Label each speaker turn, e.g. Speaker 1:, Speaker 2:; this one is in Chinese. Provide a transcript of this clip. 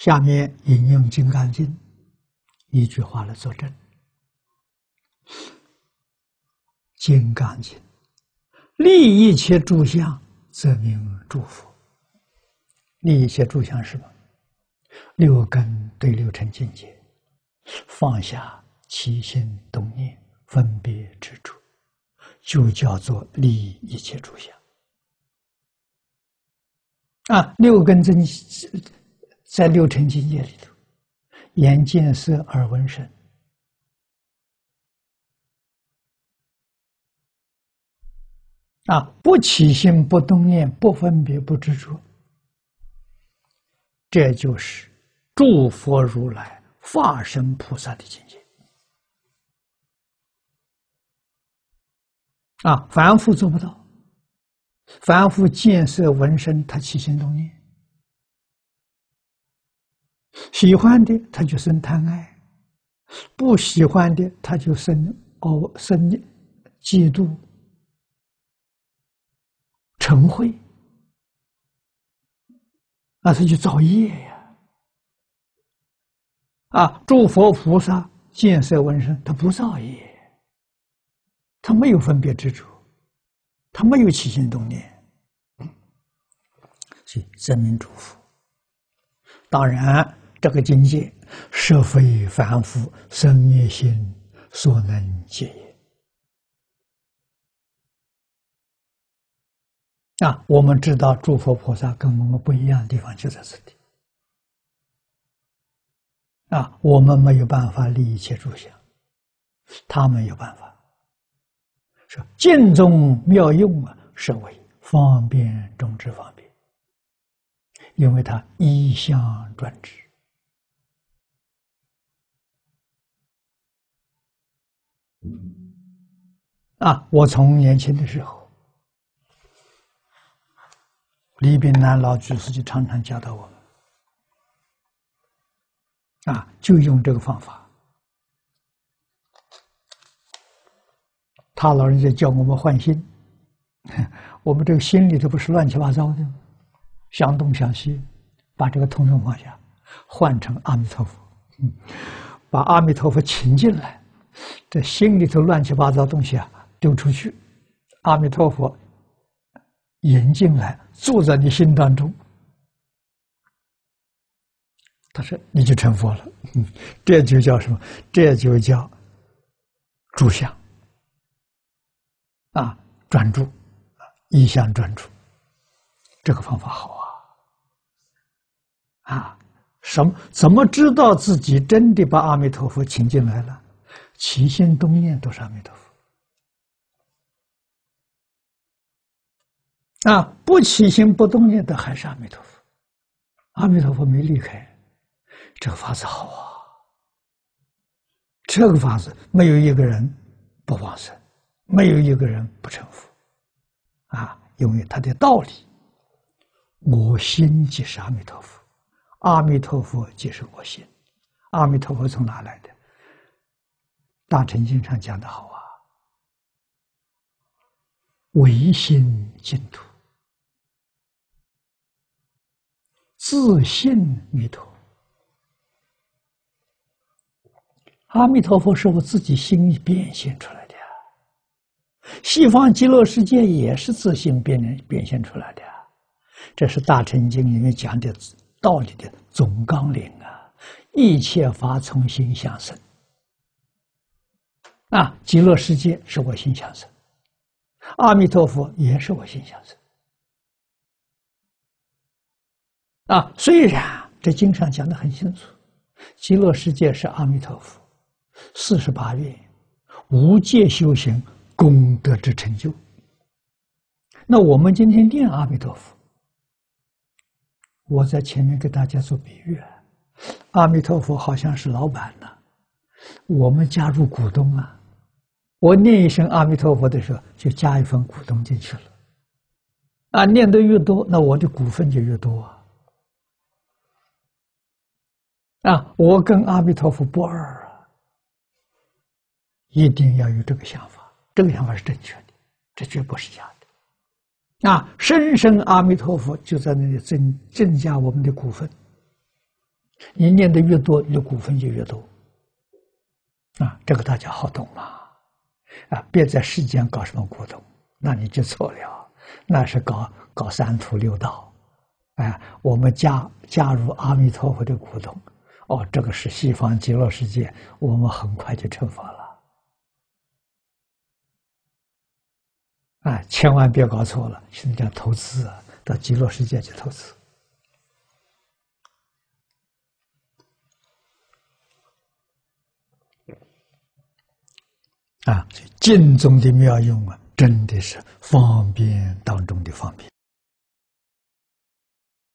Speaker 1: 下面引用《金刚经》一句话来作证，《金刚经》立一切诸相，则名诸佛。立一切诸相是什么？六根对六尘境界，放下起心动念、分别执着，就叫做立一切诸相。啊，六根真在六尘境界里头，眼见色，耳闻声，啊，不起心，不动念，不分别，不执着，这就是诸佛如来化身菩萨的境界。啊，凡夫做不到，凡夫见色闻声，他起心动念。喜欢的他就生贪爱，不喜欢的他就生哦生嫉妒、嗔恚，那他就造业呀！啊，诸佛菩萨见色闻声，他不造业，他没有分别执着，他没有起心动念，所以真名祝福。当然。这个境界，是非凡夫生灭心所能解也。啊，我们知道诸佛菩萨跟我们不一样的地方就在这里。啊，我们没有办法立一切诸相，他们有办法。说尽中妙用啊，是为方便中之方便，因为他一相专制。啊！我从年轻的时候，李炳南老居士就常常教导我们，啊，就用这个方法。他老人家教我们换心，我们这个心里头不是乱七八糟的，想东想西，把这个通通放下，换成阿弥陀佛，把阿弥陀佛请进来，这心里头乱七八糟东西啊。丢出去，阿弥陀佛引进来，住在你心当中。他说：“你就成佛了。”这就叫什么？这就叫住相啊，专注啊，一向专注。这个方法好啊！啊，什么？怎么知道自己真的把阿弥陀佛请进来了？起心动念都是阿弥陀佛。啊，不起心不动念的还是阿弥陀佛，阿弥陀佛没离开，这个法子好啊！这个法子没有一个人不往生，没有一个人不成佛，啊，因为他的道理，我心即是阿弥陀佛，阿弥陀佛即是我心，阿弥陀佛从哪来的？大乘经上讲的好啊，唯心净土。自信弥陀，阿弥陀佛是我自己心里变现出来的呀。西方极乐世界也是自信变变现出来的，这是大乘经里面讲的道理的总纲领啊。一切法从心想生，啊，极乐世界是我心想生，阿弥陀佛也是我心想生。啊，虽然这经上讲的很清楚，极乐世界是阿弥陀佛四十八愿无界修行功德之成就。那我们今天念阿弥陀佛，我在前面给大家做比喻，阿弥陀佛好像是老板呢，我们加入股东啊。我念一声阿弥陀佛的时候，就加一份股东进去了。啊，念的越多，那我的股份就越多啊。啊，我跟阿弥陀佛不二啊！一定要有这个想法，这个想法是正确的，这绝不是假的。啊，深深阿弥陀佛就在那里增增加我们的股份，你念的越多，你的股份就越多。啊，这个大家好懂吗？啊，别在世间搞什么古董，那你就错了。那是搞搞三途六道。哎，我们加加入阿弥陀佛的古董，哦，这个是西方极乐世界，我们很快就成佛了。啊，千万别搞错了，现在叫投资，到极乐世界去投资。啊，经中的妙用啊，真的是方便当中的方便。